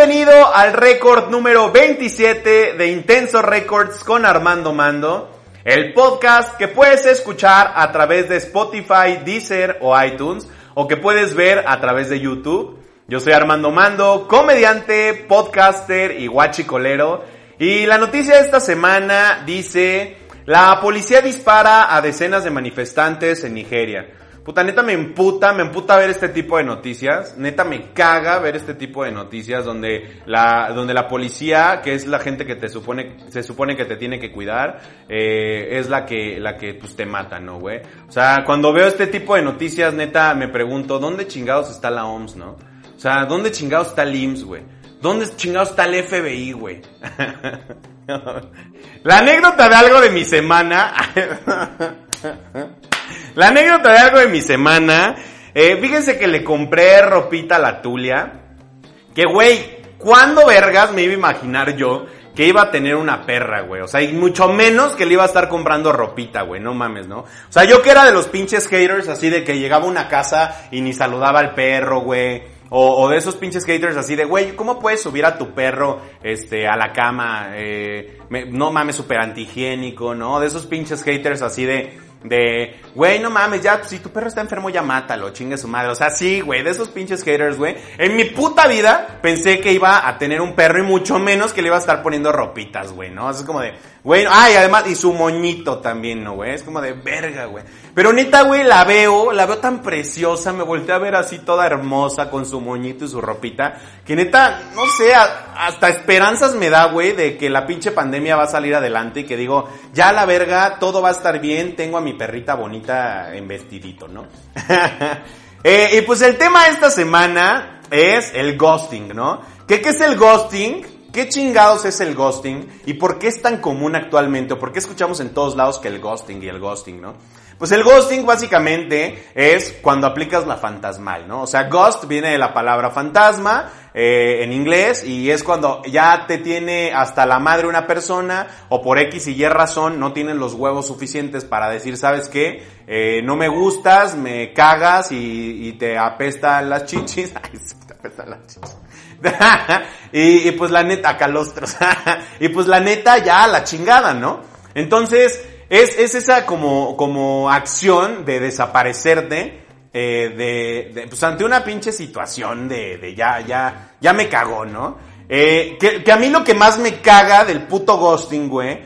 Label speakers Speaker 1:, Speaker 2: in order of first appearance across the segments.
Speaker 1: Baby 11, bienvenido al récord número 27 de Intenso Records con Armando Mando, el podcast que puedes escuchar a través de Spotify, Deezer o iTunes, o que puedes ver a través de YouTube. Yo soy Armando Mando, comediante, podcaster y guachicolero, y la noticia de esta semana dice, la policía dispara a decenas de manifestantes en Nigeria. Puta, neta me emputa, me emputa ver este tipo de noticias. Neta me caga ver este tipo de noticias donde la, donde la policía, que es la gente que te supone, se supone que te tiene que cuidar, eh, es la que, la que pues te mata, ¿no, güey? O sea, cuando veo este tipo de noticias, neta me pregunto, ¿dónde chingados está la OMS, no? O sea, ¿dónde chingados está el IMSS, güey? ¿Dónde chingados está el FBI, güey? la anécdota de algo de mi semana. La anécdota de algo de mi semana. Eh, fíjense que le compré ropita a la Tulia. Que, güey, ¿cuándo vergas me iba a imaginar yo que iba a tener una perra, güey? O sea, y mucho menos que le iba a estar comprando ropita, güey. No mames, ¿no? O sea, yo que era de los pinches haters así de que llegaba a una casa y ni saludaba al perro, güey. O, o, de esos pinches haters así de, güey, ¿cómo puedes subir a tu perro, este, a la cama? Eh, no mames, súper antihigiénico, ¿no? De esos pinches haters así de, de, güey, no mames, ya, si tu perro está enfermo, ya mátalo, chingue su madre. O sea, sí, güey, de esos pinches haters, güey. En mi puta vida pensé que iba a tener un perro y mucho menos que le iba a estar poniendo ropitas, güey, ¿no? Es como de, güey, ay, además, y su moñito también, ¿no, güey? Es como de verga, güey. Pero neta, güey, la veo, la veo tan preciosa, me volteé a ver así toda hermosa con su moñito y su ropita, que neta, no sé, hasta esperanzas me da, güey, de que la pinche pandemia va a salir adelante y que digo, ya la verga, todo va a estar bien, tengo a mi perrita bonita en vestidito, ¿no? eh, y pues el tema de esta semana es el ghosting, ¿no? ¿Qué, qué es el ghosting? ¿Qué chingados es el ghosting? ¿Y por qué es tan común actualmente? ¿O por qué escuchamos en todos lados que el ghosting y el ghosting, no? Pues el ghosting básicamente es cuando aplicas la fantasmal, ¿no? O sea, ghost viene de la palabra fantasma eh, en inglés y es cuando ya te tiene hasta la madre una persona o por X y Y razón no tienen los huevos suficientes para decir, ¿sabes qué? Eh, no me gustas, me cagas y, te apestan las chichis. Ay, te apestan las chichis. y, y, pues la neta, calostros. y pues la neta ya la chingada, ¿no? Entonces, es, es esa como, como acción de desaparecerte, eh, de, de, pues ante una pinche situación de, de ya, ya, ya me cagó, ¿no? Eh, que, que a mí lo que más me caga del puto ghosting, güey,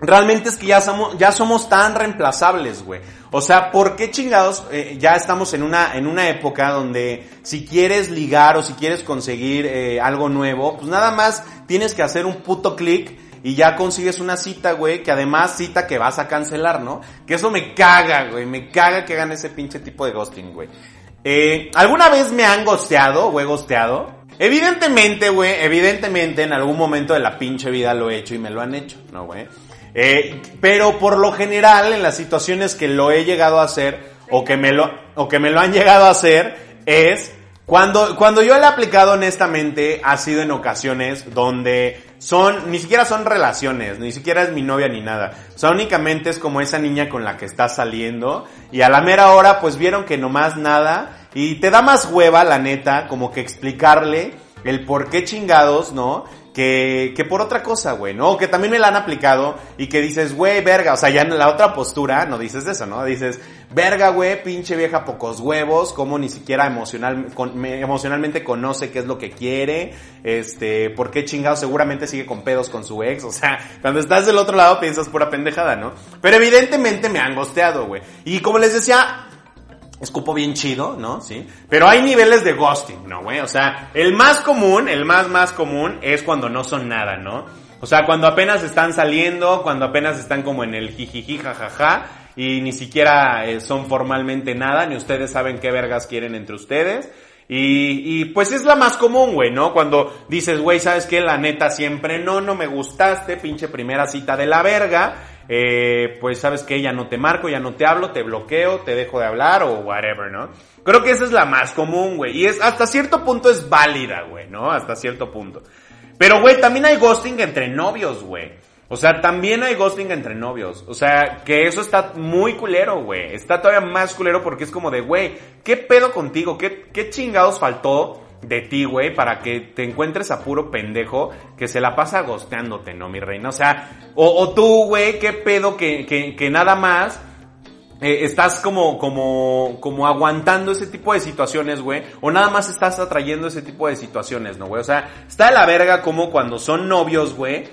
Speaker 1: realmente es que ya somos, ya somos tan reemplazables, güey. O sea, ¿por qué chingados eh, ya estamos en una, en una época donde si quieres ligar o si quieres conseguir eh, algo nuevo, pues nada más tienes que hacer un puto clic y ya consigues una cita, güey, que además cita que vas a cancelar, ¿no? Que eso me caga, güey, me caga que hagan ese pinche tipo de ghosting, güey. Eh, ¿Alguna vez me han gosteado o he gosteado? Evidentemente, güey, evidentemente en algún momento de la pinche vida lo he hecho y me lo han hecho, ¿no, güey? Eh, pero por lo general, en las situaciones que lo he llegado a hacer, o que me lo, o que me lo han llegado a hacer, es cuando, cuando yo lo he aplicado honestamente, ha sido en ocasiones donde son, ni siquiera son relaciones, ni siquiera es mi novia ni nada. O sea, únicamente es como esa niña con la que estás saliendo y a la mera hora pues vieron que nomás nada y te da más hueva, la neta, como que explicarle el por qué chingados, ¿no? Que, que por otra cosa, güey, ¿no? Que también me la han aplicado y que dices, güey, verga, o sea, ya en la otra postura no dices eso, ¿no? Dices, verga, güey, pinche vieja pocos huevos, como ni siquiera emocional, con, me, emocionalmente conoce qué es lo que quiere, este, por qué chingado seguramente sigue con pedos con su ex, o sea, cuando estás del otro lado piensas pura pendejada, ¿no? Pero evidentemente me han gosteado, güey. Y como les decía, escupo bien chido, ¿no? Sí. Pero hay niveles de ghosting, ¿no, güey? O sea, el más común, el más más común es cuando no son nada, ¿no? O sea, cuando apenas están saliendo, cuando apenas están como en el jijiji jajaja y ni siquiera eh, son formalmente nada, ni ustedes saben qué vergas quieren entre ustedes. Y, y pues es la más común, güey, ¿no? Cuando dices, güey, ¿sabes qué? La neta siempre no, no me gustaste, pinche primera cita de la verga eh, pues sabes que ya no te marco, ya no te hablo, te bloqueo, te dejo de hablar o whatever, ¿no? Creo que esa es la más común, güey. Y es, hasta cierto punto es válida, güey, ¿no? Hasta cierto punto. Pero, güey, también hay ghosting entre novios, güey. O sea, también hay ghosting entre novios. O sea, que eso está muy culero, güey. Está todavía más culero porque es como de, güey, ¿qué pedo contigo? ¿Qué, qué chingados faltó de ti, güey, para que te encuentres a puro pendejo que se la pasa gosteándote, ¿no, mi reina? O sea, o, tú, güey, qué pedo que, que, que nada más eh, estás como, como, como aguantando ese tipo de situaciones, güey, o nada más estás atrayendo ese tipo de situaciones, ¿no, güey? O sea, está de la verga como cuando son novios, güey,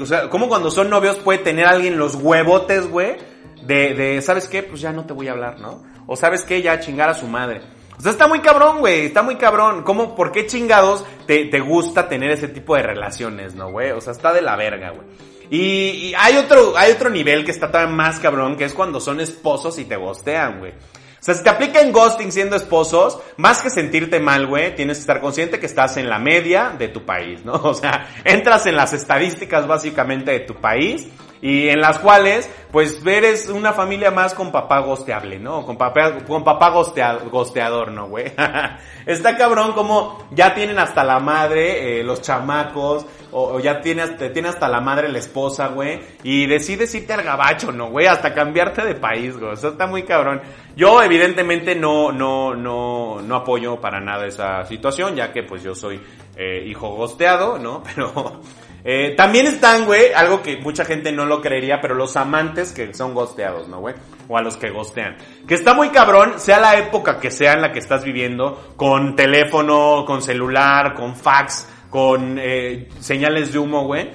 Speaker 1: o sea, como cuando son novios puede tener alguien los huevotes, güey, de, de, ¿sabes qué? Pues ya no te voy a hablar, ¿no? O ¿sabes qué? Ya chingar a su madre. O sea, está muy cabrón, güey, está muy cabrón. ¿Cómo, por qué chingados te, te gusta tener ese tipo de relaciones, no, güey? O sea, está de la verga, güey. Y, hay otro, hay otro nivel que está todavía más cabrón, que es cuando son esposos y te gostean, güey. O sea, si te aplican ghosting siendo esposos, más que sentirte mal, güey, tienes que estar consciente que estás en la media de tu país, ¿no? O sea, entras en las estadísticas básicamente de tu país y en las cuales, pues, eres una familia más con papá gosteable, ¿no? Con papá, con papá gosteador, ¿no, güey? Está cabrón como ya tienen hasta la madre, eh, los chamacos, o, ya tienes, te tiene hasta la madre la esposa, güey, y decides irte al gabacho, ¿no, güey? Hasta cambiarte de país, güey. Eso está muy cabrón. Yo, evidentemente, no, no, no, no apoyo para nada esa situación, ya que, pues, yo soy eh, hijo gosteado, ¿no? Pero... Eh, también están, güey, algo que mucha gente no lo creería, pero los amantes que son gosteados, ¿no, güey? O a los que gostean. Que está muy cabrón, sea la época que sea en la que estás viviendo, con teléfono, con celular, con fax, con eh, señales de humo, güey.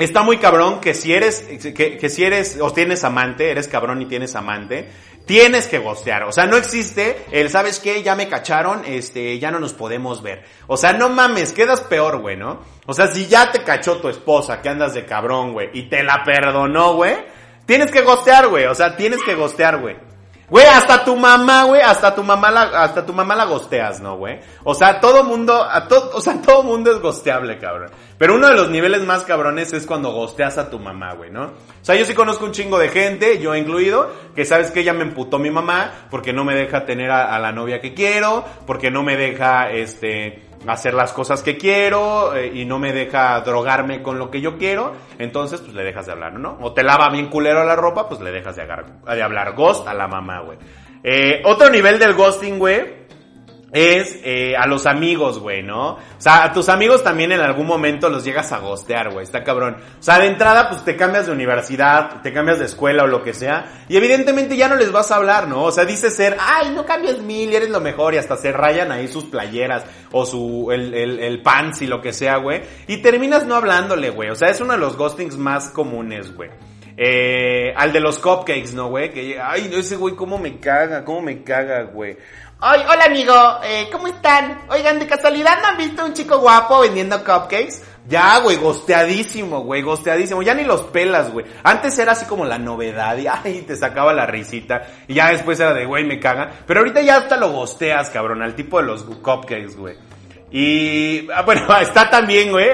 Speaker 1: Está muy cabrón que si eres, que, que si eres, o tienes amante, eres cabrón y tienes amante, Tienes que gostear. O sea, no existe el, ¿sabes qué? Ya me cacharon, este, ya no nos podemos ver. O sea, no mames, quedas peor, güey, ¿no? O sea, si ya te cachó tu esposa, que andas de cabrón, güey, y te la perdonó, güey, tienes que gostear, güey. O sea, tienes que gostear, güey. Güey, hasta tu mamá, güey, hasta tu mamá la, hasta tu mamá la gosteas, ¿no, güey? O sea, todo mundo, a todo, o sea, todo mundo es gosteable, cabrón. Pero uno de los niveles más cabrones es cuando gosteas a tu mamá, güey, ¿no? O sea, yo sí conozco un chingo de gente, yo incluido, que sabes que ella me emputó mi mamá porque no me deja tener a la novia que quiero, porque no me deja, este, hacer las cosas que quiero eh, y no me deja drogarme con lo que yo quiero, entonces pues le dejas de hablar, ¿no? O te lava bien culero la ropa, pues le dejas de, de hablar ghost a la mamá, güey. Eh, otro nivel del ghosting, güey, es eh, a los amigos, güey, ¿no? O sea, a tus amigos también en algún momento los llegas a gostear, güey, está cabrón. O sea, de entrada, pues te cambias de universidad, te cambias de escuela o lo que sea, y evidentemente ya no les vas a hablar, ¿no? O sea, dice ser, ay, no cambies mil, eres lo mejor, y hasta se rayan ahí sus playeras, o su, el, el, el pants y lo que sea, güey, y terminas no hablándole, güey. O sea, es uno de los ghostings más comunes, güey. Eh, al de los cupcakes, ¿no, güey? Que, ay, ese güey, cómo me caga, cómo me caga, güey. Ay, hola amigo, eh, ¿cómo están? Oigan, de casualidad no han visto un chico guapo vendiendo cupcakes? Ya, güey, gosteadísimo, güey, gosteadísimo. Ya ni los pelas, güey. Antes era así como la novedad y ay, te sacaba la risita. Y ya después era de, güey, me caga. Pero ahorita ya hasta lo gosteas, cabrón, al tipo de los cupcakes, güey. Y, ah, bueno, está también, güey.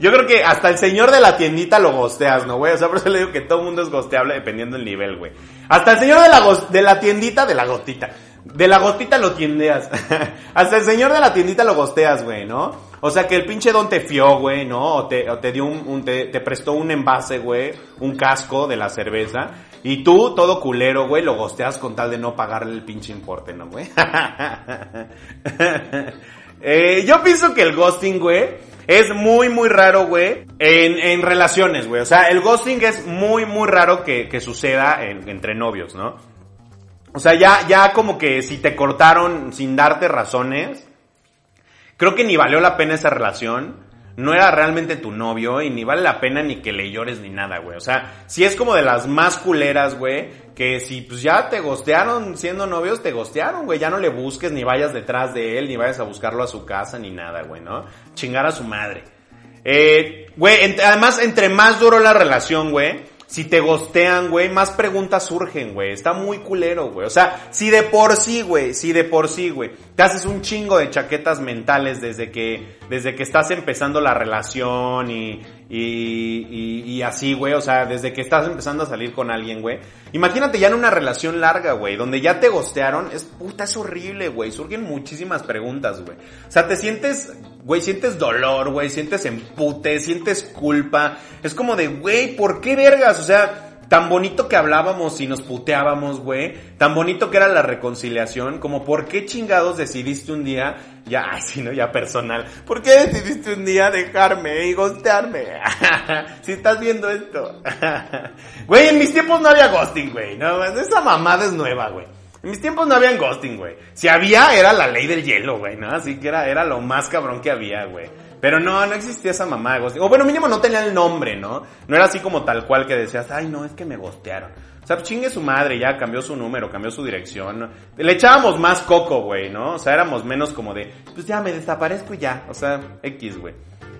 Speaker 1: Yo creo que hasta el señor de la tiendita lo gosteas, ¿no, güey? O sea, por eso le digo que todo el mundo es gosteable dependiendo del nivel, güey. Hasta el señor de la, de la tiendita, de la gotita. De la gotita lo tiendeas. Hasta el señor de la tiendita lo gosteas, güey, ¿no? O sea, que el pinche don te fió, güey, ¿no? O te, o te dio un, te, te, prestó un envase, güey, un casco de la cerveza. Y tú, todo culero, güey, lo gosteas con tal de no pagarle el pinche importe, ¿no, güey? eh, yo pienso que el ghosting, güey, es muy, muy raro, güey, en, en relaciones, güey. O sea, el ghosting es muy, muy raro que, que suceda entre novios, ¿no? O sea, ya, ya como que si te cortaron sin darte razones, creo que ni valió la pena esa relación. No era realmente tu novio y ni vale la pena ni que le llores ni nada, güey. O sea, si es como de las más culeras, güey, que si pues ya te gostearon siendo novios, te gostearon, güey. Ya no le busques ni vayas detrás de él, ni vayas a buscarlo a su casa, ni nada, güey, ¿no? Chingar a su madre. Eh, güey, además, entre más duró la relación, güey, si te gostean, güey, más preguntas surgen, güey. Está muy culero, güey. O sea, si de por sí, güey, si de por sí, güey, te haces un chingo de chaquetas mentales desde que, desde que estás empezando la relación y, y, y, y así, güey. O sea, desde que estás empezando a salir con alguien, güey. Imagínate ya en una relación larga, güey, donde ya te gostearon. Es puta, es horrible, güey. Surgen muchísimas preguntas, güey. O sea, te sientes, güey, sientes dolor, güey, sientes empute, sientes culpa. Es como de, güey, ¿por qué vergas? O sea, tan bonito que hablábamos y nos puteábamos, güey, tan bonito que era la reconciliación, como por qué chingados decidiste un día, ya, ay, si no, ya personal, ¿por qué decidiste un día dejarme y gostearme? si estás viendo esto. güey, en mis tiempos no había ghosting, güey, no, esa mamada es nueva, güey. En mis tiempos no había ghosting, güey. Si había, era la ley del hielo, güey, ¿no? Así que era, era lo más cabrón que había, güey. Pero no, no existía esa mamá de ghosting. O bueno, mínimo no tenía el nombre, ¿no? No era así como tal cual que decías, ay, no, es que me gostearon. O sea, chingue su madre, ya cambió su número, cambió su dirección. Le echábamos más coco, güey, ¿no? O sea, éramos menos como de, pues ya me desaparezco y ya. O sea, X, güey.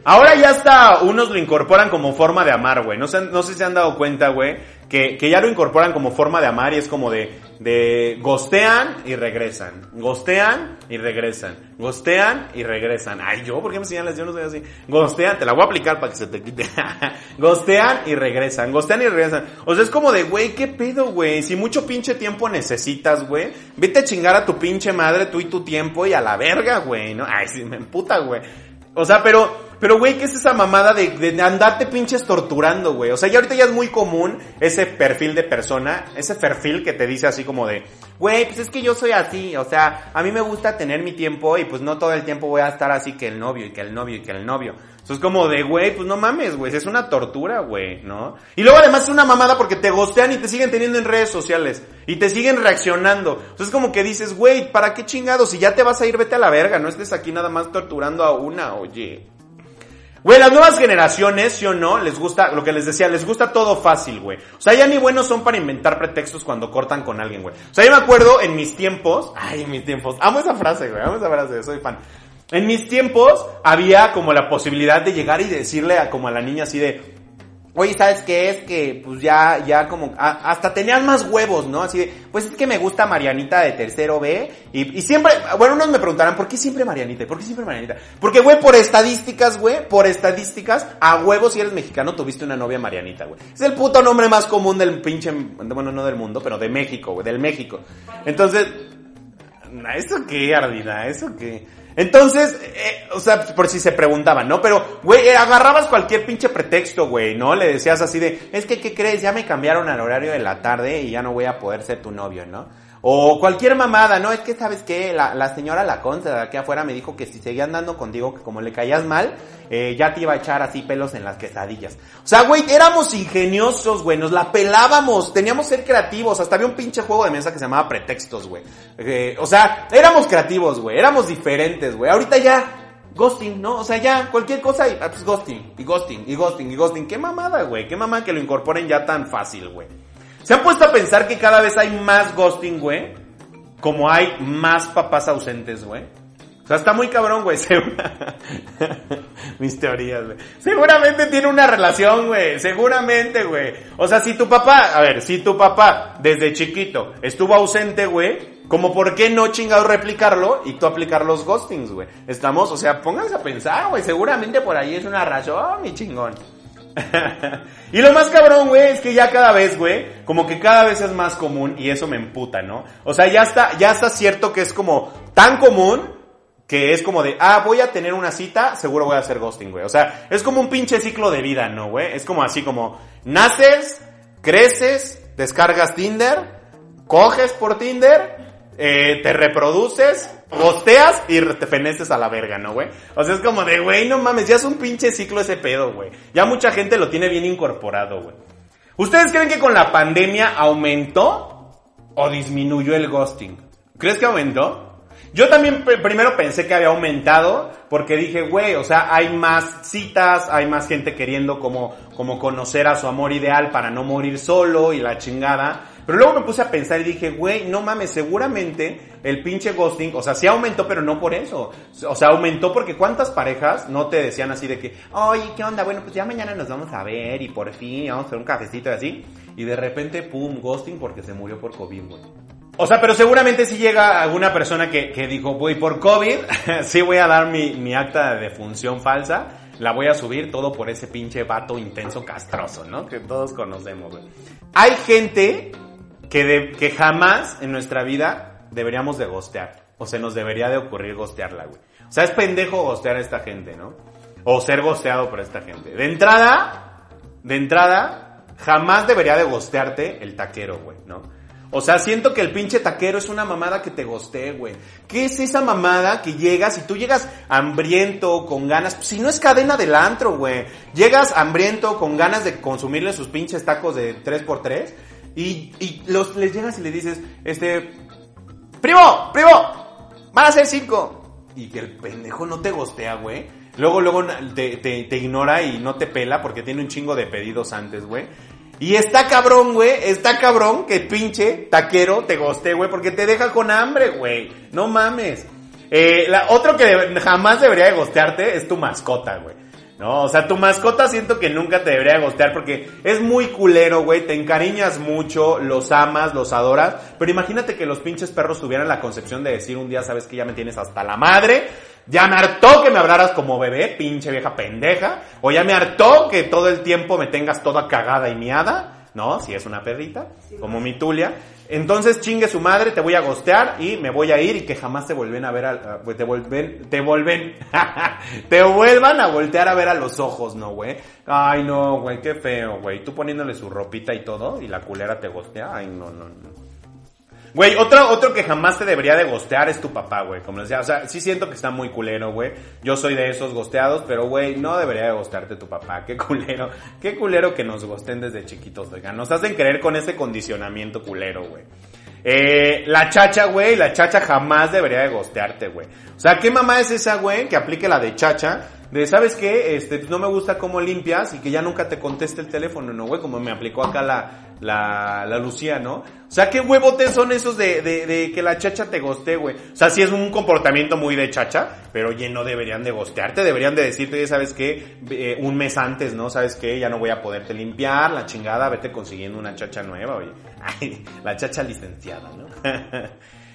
Speaker 1: Ahora ya hasta unos lo incorporan como forma de amar, güey. No, sé, no sé si se han dado cuenta, güey, que, que ya lo incorporan como forma de amar y es como de, de gostean y regresan. Gostean y regresan. Gostean y regresan. Ay, yo, ¿por qué me señalas? Yo no soy así. Gostean, te la voy a aplicar para que se te quite. gostean y regresan. Gostean y regresan. O sea, es como de, güey, ¿qué pedo, güey? Si mucho pinche tiempo necesitas, güey, vete a chingar a tu pinche madre, tú y tu tiempo y a la verga, güey, ¿no? Ay, sí, me emputa, güey. O sea, pero, pero, güey, ¿qué es esa mamada de, de andarte pinches torturando, güey? O sea, ya ahorita ya es muy común ese perfil de persona, ese perfil que te dice así como de, güey, pues es que yo soy así, o sea, a mí me gusta tener mi tiempo y pues no todo el tiempo voy a estar así que el novio y que el novio y que el novio. Eso es como de, güey, pues no mames, güey, es una tortura, güey, ¿no? Y luego además es una mamada porque te gostean y te siguen teniendo en redes sociales y te siguen reaccionando. Entonces es como que dices, güey, ¿para qué chingados? Si ya te vas a ir, vete a la verga, no estés aquí nada más torturando a una, oye. Güey, las nuevas generaciones, ¿sí o no? Les gusta, lo que les decía, les gusta todo fácil, güey. O sea, ya ni buenos son para inventar pretextos cuando cortan con alguien, güey. O sea, yo me acuerdo en mis tiempos, ay, en mis tiempos, amo esa frase, güey, amo esa frase, soy fan. En mis tiempos había como la posibilidad de llegar y decirle a como a la niña así de, Oye, ¿sabes qué es? Que pues ya, ya como, hasta tenían más huevos, ¿no? Así de, pues es que me gusta Marianita de tercero B. Y, y siempre, bueno, unos me preguntarán, ¿por qué siempre Marianita? ¿Por qué siempre Marianita? Porque, güey, por estadísticas, güey, por estadísticas, a huevos si eres mexicano tuviste una novia Marianita, güey. Es el puto nombre más común del pinche, bueno, no del mundo, pero de México, güey, del México. Entonces, ¿eso qué, Ardina? ¿Eso qué? Entonces, eh, o sea, por si se preguntaban, ¿no? Pero, güey, eh, agarrabas cualquier pinche pretexto, güey, ¿no? Le decías así de, es que, ¿qué crees? Ya me cambiaron al horario de la tarde y ya no voy a poder ser tu novio, ¿no? O cualquier mamada, ¿no? Es que, ¿sabes qué? La, la señora Laconce de aquí afuera me dijo que si seguía andando contigo, que como le caías mal, eh, ya te iba a echar así pelos en las quesadillas. O sea, güey, éramos ingeniosos, güey, nos la pelábamos, teníamos que ser creativos, hasta había un pinche juego de mesa que se llamaba Pretextos, güey. Eh, o sea, éramos creativos, güey, éramos diferentes, güey. Ahorita ya, ghosting, ¿no? O sea, ya, cualquier cosa y, ah, pues ghosting, y ghosting, y ghosting, y ghosting. Qué mamada, güey, qué mamada que lo incorporen ya tan fácil, güey. ¿Se han puesto a pensar que cada vez hay más ghosting, güey? Como hay más papás ausentes, güey. O sea, está muy cabrón, güey. Mis teorías, güey. Seguramente tiene una relación, güey. Seguramente, güey. O sea, si tu papá, a ver, si tu papá desde chiquito estuvo ausente, güey, como por qué no chingado replicarlo y tú aplicar los ghostings, güey. Estamos, o sea, pónganse a pensar, güey. Seguramente por ahí es una razón, mi chingón. y lo más cabrón, güey, es que ya cada vez, güey, como que cada vez es más común y eso me emputa, ¿no? O sea, ya está, ya está cierto que es como tan común que es como de, ah, voy a tener una cita, seguro voy a hacer ghosting, güey. O sea, es como un pinche ciclo de vida, ¿no, güey? Es como así como, naces, creces, descargas Tinder, coges por Tinder, eh, te reproduces, posteas y te feneces a la verga, ¿no, güey? O sea, es como de, güey, no mames, ya es un pinche ciclo ese pedo, güey. Ya mucha gente lo tiene bien incorporado, güey. ¿Ustedes creen que con la pandemia aumentó o disminuyó el ghosting? ¿Crees que aumentó? Yo también primero pensé que había aumentado porque dije, güey, o sea, hay más citas, hay más gente queriendo como, como conocer a su amor ideal para no morir solo y la chingada. Pero luego me puse a pensar y dije, güey, no mames, seguramente el pinche ghosting, o sea, sí aumentó, pero no por eso. O sea, aumentó porque cuántas parejas no te decían así de que, oye, ¿qué onda? Bueno, pues ya mañana nos vamos a ver y por fin vamos a hacer un cafecito y así. Y de repente, pum, ghosting porque se murió por COVID, güey. O sea, pero seguramente si llega alguna persona que, que dijo, voy por COVID, sí voy a dar mi, mi acta de defunción falsa la voy a subir todo por ese pinche vato intenso castroso, ¿no? Que todos conocemos, güey. Hay gente que, de, que jamás en nuestra vida deberíamos de gostear. O se nos debería de ocurrir gostearla, güey. O sea, es pendejo gostear a esta gente, ¿no? O ser gosteado por esta gente. De entrada, de entrada, jamás debería de gostearte el taquero, güey, ¿no? O sea, siento que el pinche taquero es una mamada que te gostee, güey. ¿Qué es esa mamada que llegas y tú llegas hambriento, con ganas? Si no es cadena del antro, güey. Llegas hambriento, con ganas de consumirle sus pinches tacos de 3x3 y, y los, les llegas y le dices, este, primo, primo, van a ser cinco. Y que el pendejo no te gostea, güey. Luego, luego te, ignora y no te pela porque tiene un chingo de pedidos antes, güey. Y está cabrón, güey, está cabrón que pinche taquero te goste, güey, porque te deja con hambre, güey. No mames. Eh, otro que jamás debería de gostearte es tu mascota, güey. No, o sea, tu mascota siento que nunca te debería de gostear porque es muy culero, güey, te encariñas mucho, los amas, los adoras, pero imagínate que los pinches perros tuvieran la concepción de decir un día, sabes que ya me tienes hasta la madre, ya me hartó que me hablaras como bebé, pinche vieja pendeja. O ya me hartó que todo el tiempo me tengas toda cagada y miada. ¿No? Si es una perrita, como mi Tulia. Entonces chingue su madre, te voy a gostear y me voy a ir y que jamás te vuelven a ver a, pues, te vuelven, te vuelven, te vuelvan a voltear a ver a los ojos, ¿no, güey? Ay, no, güey, qué feo, güey. Tú poniéndole su ropita y todo y la culera te gostea. Ay, no, no, no. Güey, otro, otro que jamás te debería de gostear es tu papá, güey. Como decía, o sea, sí siento que está muy culero, güey. Yo soy de esos gosteados, pero güey, no debería de gostearte tu papá. Qué culero. Qué culero que nos gosten desde chiquitos, oigan. Nos hacen creer con ese condicionamiento culero, güey. Eh, la chacha, güey, la chacha jamás debería de gostearte, güey. O sea, ¿qué mamá es esa, güey, que aplique la de chacha? De, ¿sabes qué? Este, no me gusta cómo limpias y que ya nunca te conteste el teléfono, ¿no, güey? Como me aplicó acá la, la, la Lucía, ¿no? O sea, ¿qué huevotes son esos de, de, de que la chacha te goste, güey? O sea, sí es un comportamiento muy de chacha, pero oye, no deberían de gostearte, deberían de decirte, oye, ¿sabes qué? Eh, un mes antes, ¿no? ¿Sabes qué? Ya no voy a poderte limpiar, la chingada, vete consiguiendo una chacha nueva, oye. Ay, la chacha licenciada, ¿no?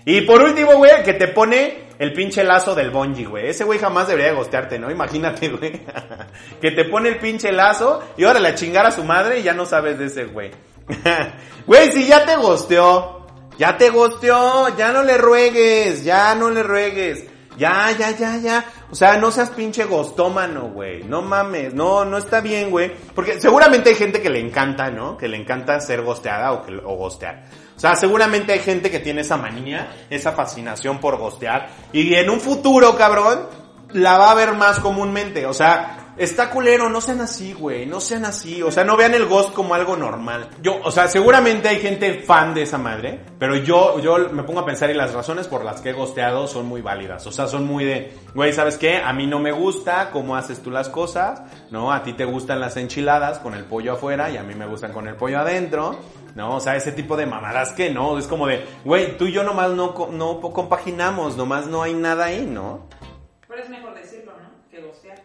Speaker 1: Y por último, güey, que te pone el pinche lazo del bonji, güey. Ese güey jamás debería de gostearte, ¿no? Imagínate, güey. que te pone el pinche lazo y ahora le chingar a su madre y ya no sabes de ese güey. güey, si ya te gosteó, ya te gosteó, ya no le ruegues, ya no le ruegues. Ya, ya, ya, ya. O sea, no seas pinche gostómano, güey. No mames. No, no está bien, güey. Porque seguramente hay gente que le encanta, ¿no? Que le encanta ser gosteada o, que, o gostear. O sea, seguramente hay gente que tiene esa manía, esa fascinación por gostear. Y en un futuro, cabrón, la va a ver más comúnmente. O sea, está culero, no sean así, güey, no sean así, o sea, no vean el ghost como algo normal. Yo, o sea, seguramente hay gente fan de esa madre, pero yo, yo me pongo a pensar y las razones por las que he gosteado son muy válidas, o sea, son muy de, güey, ¿sabes qué? A mí no me gusta cómo haces tú las cosas, ¿no? A ti te gustan las enchiladas con el pollo afuera y a mí me gustan con el pollo adentro, ¿no? O sea, ese tipo de mamadas que no, es como de, güey, tú y yo nomás no, no compaginamos, nomás no hay nada ahí, ¿no?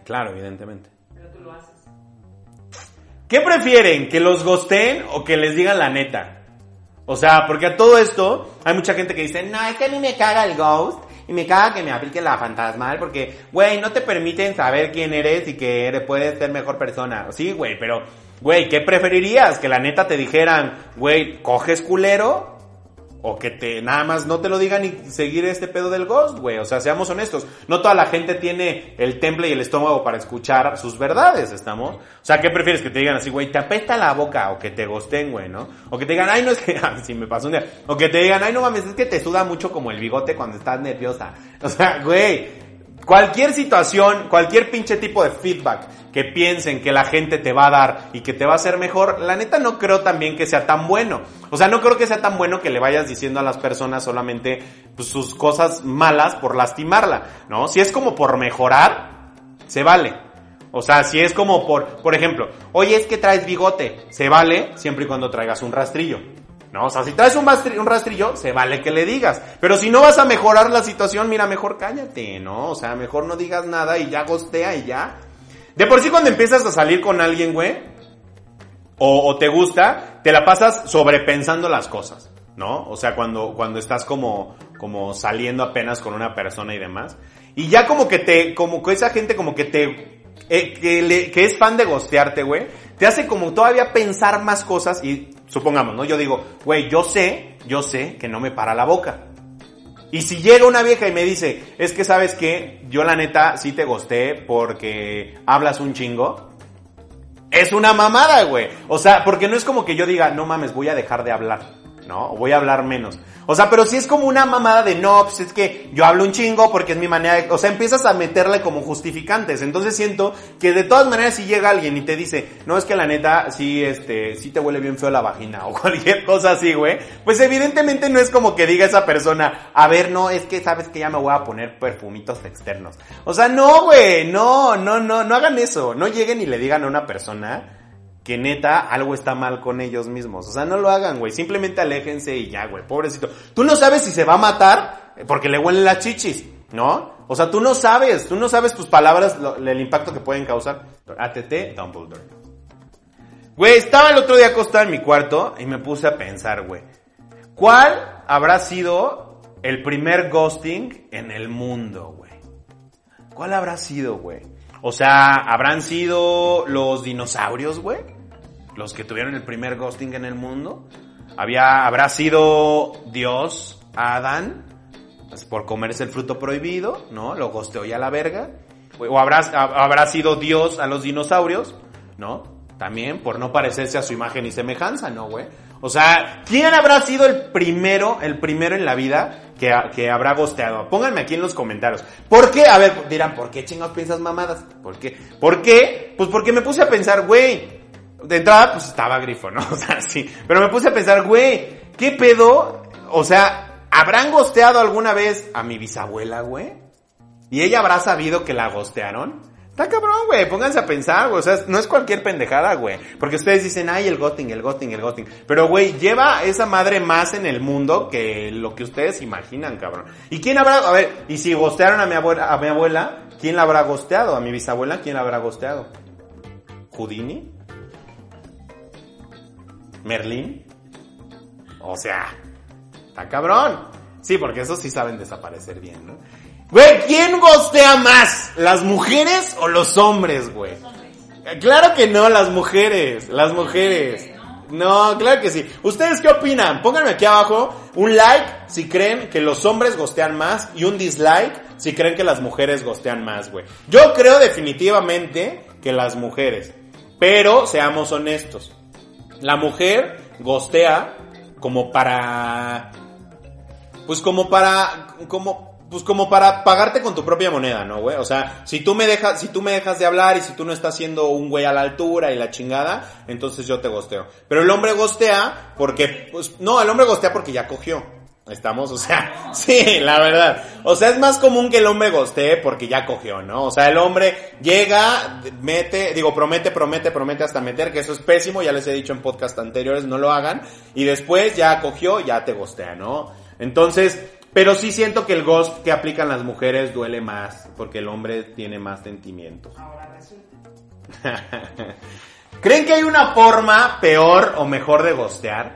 Speaker 1: Claro, evidentemente.
Speaker 2: Pero tú lo haces.
Speaker 1: ¿Qué prefieren? ¿Que los gosteen o que les digan la neta? O sea, porque a todo esto hay mucha gente que dice, no, es que a mí me caga el ghost y me caga que me apliquen la fantasmal porque, güey, no te permiten saber quién eres y que eres, puedes ser mejor persona. Sí, güey, pero, güey, ¿qué preferirías? Que la neta te dijeran, güey, coges culero o que te nada más no te lo digan y seguir este pedo del ghost, güey. O sea, seamos honestos. No toda la gente tiene el temple y el estómago para escuchar sus verdades, ¿estamos? O sea, ¿qué prefieres que te digan así, güey? Te apesta la boca o que te gosten, güey, ¿no? O que te digan, ay, no es que, si me pasó un día. O que te digan, ay, no mames, es que te suda mucho como el bigote cuando estás nerviosa. O sea, güey, Cualquier situación, cualquier pinche tipo de feedback que piensen que la gente te va a dar y que te va a hacer mejor, la neta no creo también que sea tan bueno. O sea, no creo que sea tan bueno que le vayas diciendo a las personas solamente pues, sus cosas malas por lastimarla, ¿no? Si es como por mejorar, se vale. O sea, si es como por, por ejemplo, oye, es que traes bigote, se vale siempre y cuando traigas un rastrillo. No, o sea, si traes un, rastrillo, se vale que le digas. Pero si no vas a mejorar la situación, mira, mejor cállate, ¿no? O sea, mejor no digas nada y ya gostea y ya. De por sí cuando empiezas a salir con alguien, güey, o, o te gusta, te la pasas sobrepensando las cosas, ¿no? O sea, cuando, cuando estás como, como saliendo apenas con una persona y demás. Y ya como que te, como que esa gente como que te, eh, que, le, que es fan de gostearte, güey, te hace como todavía pensar más cosas y supongamos, ¿no? Yo digo, güey, yo sé, yo sé que no me para la boca. Y si llega una vieja y me dice, es que sabes que yo la neta sí te gosté porque hablas un chingo. es una mamada, güey. O sea, porque no es como que yo diga, no mames, voy a dejar de hablar. ¿No? Voy a hablar menos. O sea, pero si es como una mamada de no, pues es que yo hablo un chingo porque es mi manera de... O sea, empiezas a meterle como justificantes. Entonces siento que de todas maneras si llega alguien y te dice, no, es que la neta, sí, este, sí te huele bien feo la vagina o cualquier cosa así, güey. Pues evidentemente no es como que diga esa persona, a ver, no, es que sabes que ya me voy a poner perfumitos externos. O sea, no, güey, no, no, no, no hagan eso. No lleguen y le digan a una persona que neta algo está mal con ellos mismos. O sea, no lo hagan, güey. Simplemente aléjense y ya, güey. Pobrecito. Tú no sabes si se va a matar porque le huelen las chichis, ¿no? O sea, tú no sabes. Tú no sabes tus palabras, el impacto que pueden causar. ATT Dumbledore. Güey, estaba el otro día acostado en mi cuarto y me puse a pensar, güey. ¿Cuál habrá sido el primer ghosting en el mundo, güey? ¿Cuál habrá sido, güey? O sea, ¿habrán sido los dinosaurios, güey? Los que tuvieron el primer ghosting en el mundo. Había, ¿Habrá sido Dios a Adán? Pues, por comerse el fruto prohibido, ¿no? Lo ghosteó ya la verga. O habrá, habrá sido Dios a los dinosaurios, ¿no? También por no parecerse a su imagen y semejanza, ¿no, güey? O sea, ¿quién habrá sido el primero, el primero en la vida que, que habrá gosteado? Pónganme aquí en los comentarios. ¿Por qué? A ver, dirán, ¿por qué chingados piensas mamadas? ¿Por qué? ¿Por qué? Pues porque me puse a pensar, güey, de entrada pues estaba grifo, ¿no? O sea, sí. Pero me puse a pensar, güey, ¿qué pedo? O sea, ¿habrán gosteado alguna vez a mi bisabuela, güey? ¿Y ella habrá sabido que la gostearon? Está cabrón, güey. Pónganse a pensar, güey. O sea, no es cualquier pendejada, güey. Porque ustedes dicen, ay, el goting, el goting, el goting. Pero, güey, lleva esa madre más en el mundo que lo que ustedes imaginan, cabrón. ¿Y quién habrá, a ver, y si gostearon a mi abuela, a mi abuela, ¿quién la habrá gosteado? A mi bisabuela, ¿quién la habrá gosteado? ¿Houdini? ¿Merlín? O sea, está cabrón. Sí, porque esos sí saben desaparecer bien, ¿no? Güey, ¿quién gostea más? ¿Las mujeres o los hombres, güey? Claro que no, las mujeres, las mujeres. No, claro que sí. ¿Ustedes qué opinan? Pónganme aquí abajo un like si creen que los hombres gostean más y un dislike si creen que las mujeres gostean más, güey. Yo creo definitivamente que las mujeres. Pero seamos honestos. La mujer gostea como para... Pues como para... como pues como para pagarte con tu propia moneda, ¿no, güey? O sea, si tú me dejas, si tú me dejas de hablar y si tú no estás siendo un güey a la altura y la chingada, entonces yo te gosteo. Pero el hombre gostea porque, pues, no, el hombre gostea porque ya cogió. Estamos, o sea, sí, la verdad. O sea, es más común que el hombre gostee porque ya cogió, ¿no? O sea, el hombre llega, mete, digo, promete, promete, promete hasta meter, que eso es pésimo, ya les he dicho en podcast anteriores, no lo hagan. Y después ya cogió, ya te gostea, ¿no? Entonces, pero sí siento que el ghost que aplican las mujeres duele más, porque el hombre tiene más sentimientos.
Speaker 2: Ahora resulta.
Speaker 1: ¿Creen que hay una forma peor o mejor de gostear?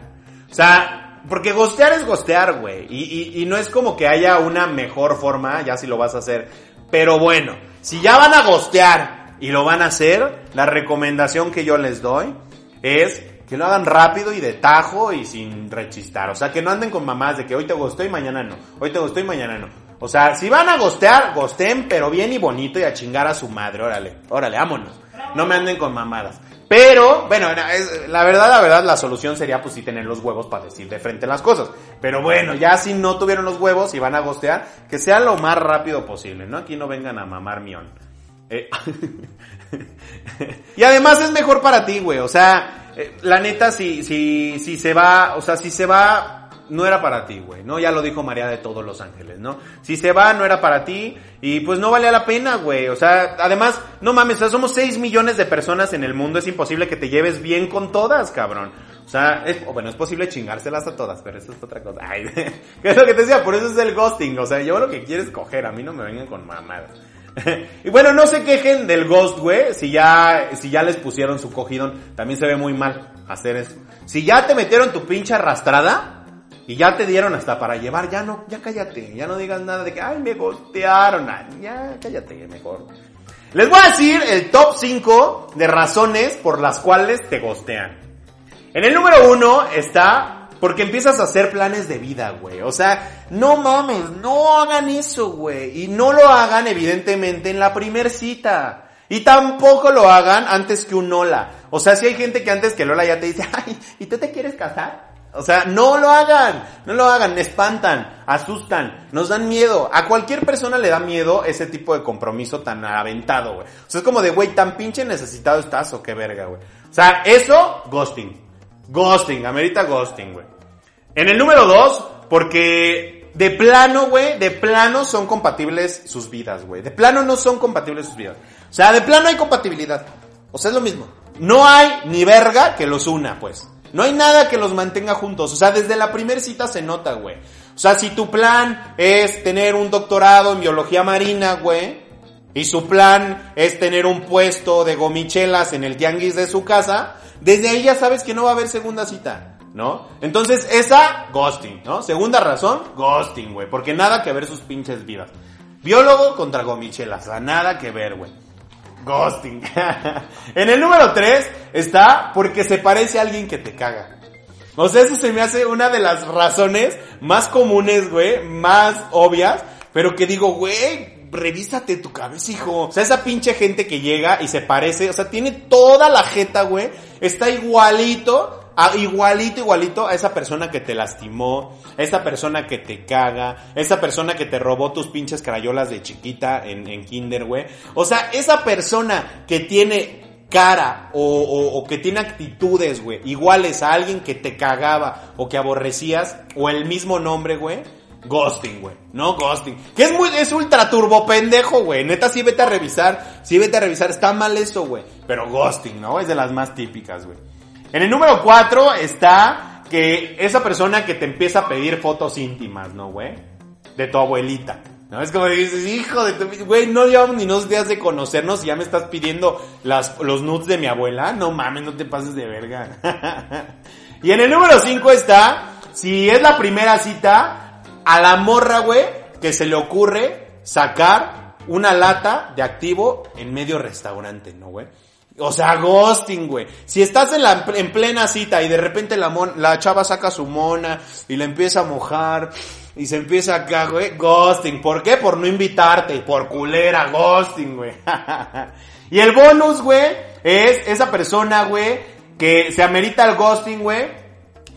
Speaker 1: O sea, porque gostear es gostear, güey. Y, y, y no es como que haya una mejor forma, ya si lo vas a hacer. Pero bueno, si ya van a gostear y lo van a hacer, la recomendación que yo les doy es que lo hagan rápido y de tajo y sin rechistar. O sea, que no anden con mamás de que hoy te gustó y mañana no. Hoy te gustó y mañana no. O sea, si van a gostear, gosten, pero bien y bonito y a chingar a su madre. Órale, órale, vámonos. No me anden con mamadas. Pero, bueno, la verdad, la verdad, la solución sería pues sí tener los huevos para decir de frente las cosas. Pero bueno, ya si no tuvieron los huevos y van a gostear, que sea lo más rápido posible, ¿no? Aquí no vengan a mamar mión. Eh, y además es mejor para ti, güey. O sea, eh, la neta, si, si, si se va, o sea, si se va, no era para ti, güey. ¿No? Ya lo dijo María de todos los ángeles, ¿no? Si se va, no era para ti. Y pues no valía la pena, güey. O sea, además, no mames, o sea, somos 6 millones de personas en el mundo. Es imposible que te lleves bien con todas, cabrón. O sea, es, bueno, es posible chingárselas a todas, pero eso es otra cosa. Ay, ¿qué es lo que te decía? Por eso es el ghosting. O sea, yo lo que quiero es coger. A mí no me vengan con mamadas. y bueno, no se quejen del ghost, güey. Si ya, si ya les pusieron su cogidón, también se ve muy mal hacer eso. Si ya te metieron tu pinche arrastrada y ya te dieron hasta para llevar, ya no, ya cállate. Ya no digas nada de que, ay, me gostearon. Ya, cállate, mejor. Les voy a decir el top 5 de razones por las cuales te gostean. En el número uno está porque empiezas a hacer planes de vida, güey. O sea, no mames, no hagan eso, güey. Y no lo hagan, evidentemente, en la primer cita. Y tampoco lo hagan antes que un hola. O sea, si hay gente que antes que Lola ya te dice, ay, ¿y tú te quieres casar? O sea, no lo hagan, no lo hagan, espantan, asustan, nos dan miedo. A cualquier persona le da miedo ese tipo de compromiso tan aventado, güey. O sea, es como de, güey, tan pinche necesitado estás o qué verga, güey. O sea, eso, ghosting. Ghosting, amerita ghosting, güey. En el número dos, porque de plano, güey, de plano son compatibles sus vidas, güey. De plano no son compatibles sus vidas. O sea, de plano hay compatibilidad. O sea, es lo mismo. No hay ni verga que los una, pues. No hay nada que los mantenga juntos. O sea, desde la primera cita se nota, güey. O sea, si tu plan es tener un doctorado en biología marina, güey, y su plan es tener un puesto de gomichelas en el tianguis de su casa, desde ahí ya sabes que no va a haber segunda cita, ¿no? Entonces, esa, ghosting, ¿no? Segunda razón, ghosting, güey, porque nada que ver sus pinches vidas. Biólogo contra gomichelas, nada que ver, güey. Ghosting. en el número 3 está porque se parece a alguien que te caga. O sea, eso se me hace una de las razones más comunes, güey, más obvias, pero que digo, güey, revísate tu cabeza, hijo. O sea, esa pinche gente que llega y se parece, o sea, tiene toda la jeta, güey, está igualito a, igualito, igualito a esa persona que te lastimó, a esa persona que te caga, a esa persona que te robó tus pinches crayolas de chiquita en, en kinder, güey. O sea, esa persona que tiene cara o, o, o que tiene actitudes, güey, iguales a alguien que te cagaba o que aborrecías, o el mismo nombre, güey. Ghosting, güey. No ghosting. Que es muy, es ultra turbo pendejo, güey. Neta, sí vete a revisar. Sí vete a revisar. Está mal eso, güey. Pero ghosting, ¿no? Es de las más típicas, güey. En el número 4 está que esa persona que te empieza a pedir fotos íntimas, ¿no, güey? De tu abuelita. ¿No? Es como dices, hijo de tu... Güey, no llevamos ni unos días de conocernos y ya me estás pidiendo las, los nudes de mi abuela. No mames, no te pases de verga. y en el número 5 está, si es la primera cita, a la morra, güey, que se le ocurre sacar una lata de activo en medio restaurante, ¿no, güey? O sea, ghosting, güey. Si estás en la en plena cita y de repente la mon, la chava saca su mona y la empieza a mojar y se empieza acá, güey, ghosting. ¿Por qué? Por no invitarte, por culera, ghosting, güey. y el bonus, güey, es esa persona, güey, que se amerita el ghosting, güey,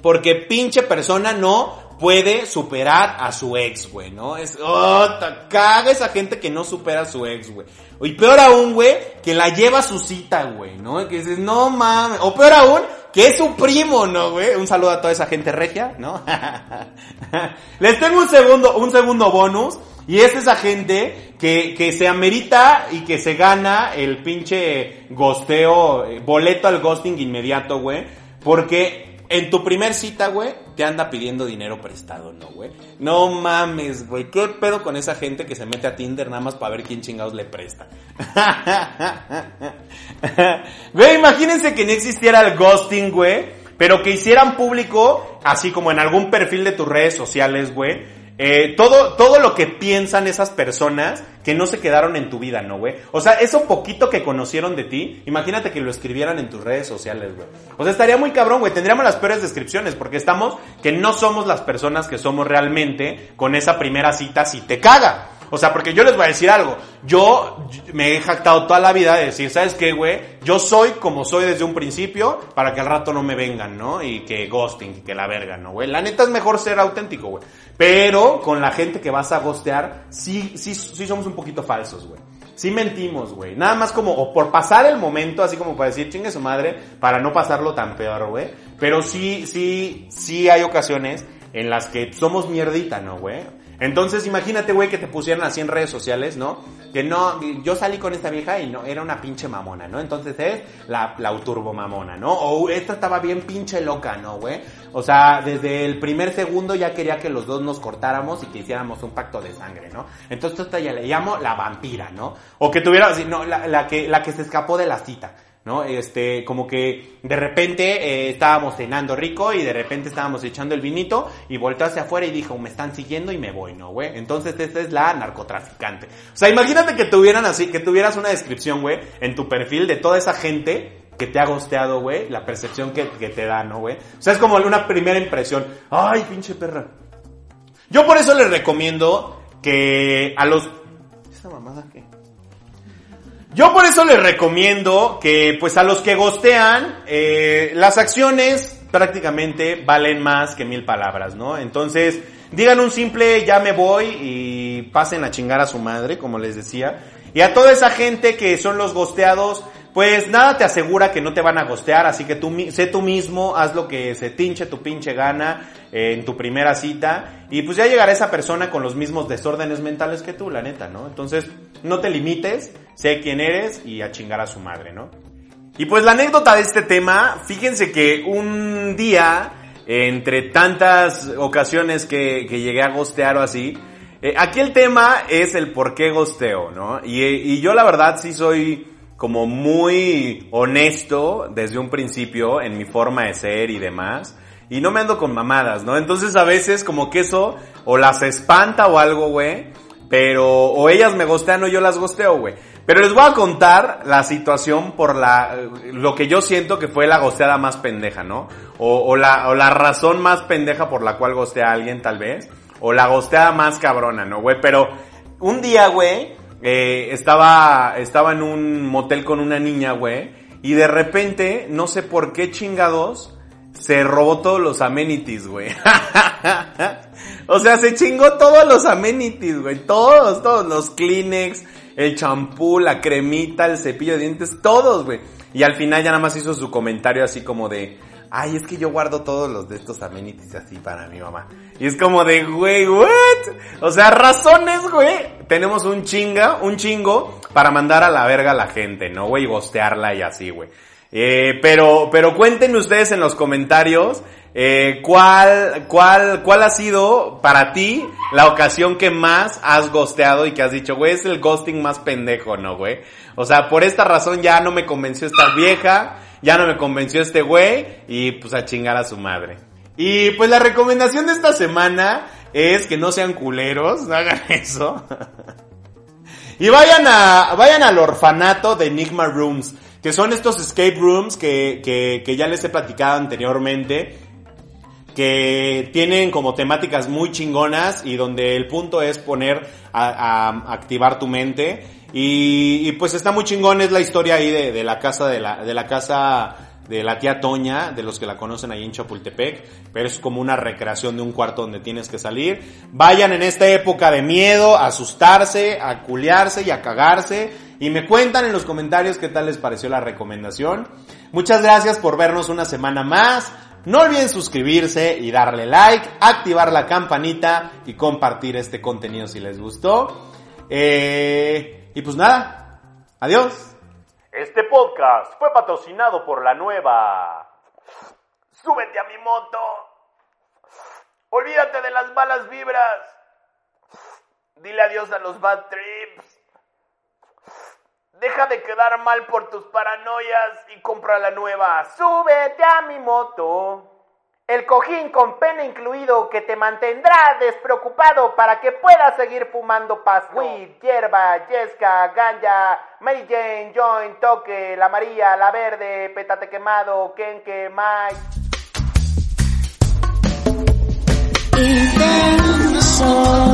Speaker 1: porque pinche persona no puede superar a su ex, güey, ¿no? Es, oh, caga esa gente que no supera a su ex, güey. Y peor aún, güey, que la lleva a su cita, güey, ¿no? Que dices, no mames. O peor aún, que es su primo, ¿no, güey? Un saludo a toda esa gente regia, ¿no? Les tengo un segundo, un segundo bonus. Y es esa gente que, que se amerita y que se gana el pinche gosteo, boleto al ghosting inmediato, güey. Porque en tu primer cita, güey, te anda pidiendo dinero prestado, ¿no, güey? No mames, güey. ¿Qué pedo con esa gente que se mete a Tinder nada más para ver quién chingados le presta? Güey, imagínense que no existiera el ghosting, güey. Pero que hicieran público, así como en algún perfil de tus redes sociales, güey. Eh, todo, todo lo que piensan esas personas que no se quedaron en tu vida, ¿no, güey? O sea, eso poquito que conocieron de ti, imagínate que lo escribieran en tus redes sociales, güey. O sea, estaría muy cabrón, güey. Tendríamos las peores descripciones porque estamos que no somos las personas que somos realmente con esa primera cita si te caga. O sea, porque yo les voy a decir algo. Yo me he jactado toda la vida de decir, ¿sabes qué, güey? Yo soy como soy desde un principio para que al rato no me vengan, ¿no? Y que ghosting, que la verga, ¿no, güey? La neta es mejor ser auténtico, güey. Pero con la gente que vas a ghostear, sí, sí, sí somos un poquito falsos, güey. Sí mentimos, güey. Nada más como, o por pasar el momento, así como para decir, chingue su madre, para no pasarlo tan peor, güey. Pero sí, sí, sí hay ocasiones en las que somos mierdita, ¿no, güey? Entonces imagínate, güey, que te pusieran así en redes sociales, ¿no? Que no, yo salí con esta vieja y no, era una pinche mamona, ¿no? Entonces es la, la turbo mamona, ¿no? O esta estaba bien pinche loca, ¿no, güey? O sea, desde el primer segundo ya quería que los dos nos cortáramos y que hiciéramos un pacto de sangre, ¿no? Entonces esta ya le llamo la vampira, ¿no? O que tuviera, no, la, la que, la que se escapó de la cita. Este, como que de repente eh, estábamos cenando rico y de repente estábamos echando el vinito y volteó hacia afuera y dijo, me están siguiendo y me voy, ¿no, güey? Entonces esta es la narcotraficante. O sea, imagínate que tuvieran así, que tuvieras una descripción, güey, en tu perfil de toda esa gente que te ha gosteado, güey, la percepción que, que te da, ¿no, güey? O sea, es como una primera impresión. Ay, pinche perra. Yo por eso les recomiendo que a los... ¿Esa mamada qué? Yo por eso les recomiendo que, pues a los que gostean, eh, las acciones prácticamente valen más que mil palabras, ¿no? Entonces, digan un simple ya me voy y pasen a chingar a su madre, como les decía. Y a toda esa gente que son los gosteados, pues nada te asegura que no te van a gostear, así que tú sé tú mismo, haz lo que se tinche tu pinche gana eh, en tu primera cita y pues ya llegará esa persona con los mismos desórdenes mentales que tú, la neta, ¿no? Entonces, no te limites, sé quién eres y a chingar a su madre, ¿no? Y pues la anécdota de este tema, fíjense que un día, entre tantas ocasiones que, que llegué a gostear o así, eh, aquí el tema es el por qué gosteo, ¿no? Y, y yo la verdad sí soy como muy honesto desde un principio en mi forma de ser y demás. Y no me ando con mamadas, ¿no? Entonces a veces como que eso o las espanta o algo, güey. Pero o ellas me gostean o yo las gosteo, güey. Pero les voy a contar la situación por la, lo que yo siento que fue la gosteada más pendeja, ¿no? O, la, la razón más pendeja por la cual gostea a alguien, tal vez. O la gosteada más cabrona, ¿no, güey? Pero un día, güey, eh, estaba, estaba en un motel con una niña, güey, y de repente, no sé por qué chingados, se robó todos los amenities, güey. o sea, se chingó todos los amenities, güey. Todos, todos. Los Kleenex, el champú, la cremita, el cepillo de dientes, todos, güey. Y al final ya nada más hizo su comentario así como de, ay, es que yo guardo todos los de estos amenities así para mi mamá. Y es como de, güey, what? O sea, razones, güey. Tenemos un chinga, un chingo para mandar a la verga a la gente, ¿no, güey? Y gostearla y así, güey. Eh, pero, pero cuéntenme ustedes en los comentarios, eh, cuál, cuál, cuál ha sido para ti la ocasión que más has gosteado y que has dicho, güey, es el ghosting más pendejo, ¿no, güey? O sea, por esta razón ya no me convenció esta vieja, ya no me convenció este güey y pues a chingar a su madre. Y pues la recomendación de esta semana es que no sean culeros, no hagan eso. y vayan a, vayan al orfanato de Enigma Rooms, que son estos escape rooms que, que, que ya les he platicado anteriormente, que tienen como temáticas muy chingonas y donde el punto es poner a, a activar tu mente. Y, y, pues está muy chingón, es la historia ahí de, de la casa de la, de la casa de la tía Toña, de los que la conocen ahí en Chapultepec, pero es como una recreación de un cuarto donde tienes que salir. Vayan en esta época de miedo, a asustarse, a y a cagarse. Y me cuentan en los comentarios qué tal les pareció la recomendación. Muchas gracias por vernos una semana más. No olviden suscribirse y darle like, activar la campanita y compartir este contenido si les gustó. Eh, y pues nada, adiós.
Speaker 3: Este podcast fue patrocinado por la nueva. Súbete a mi moto. Olvídate de las malas vibras. Dile adiós a los bad trips. Deja de quedar mal por tus paranoias y compra la nueva. Súbete a mi moto. El cojín con pene incluido que te mantendrá despreocupado para que puedas seguir fumando pasto. Weed, hierba, yesca, ganja, Mary Jane, joint, toque, la María, la verde, petate quemado, kenke, mike.
Speaker 4: Intenso.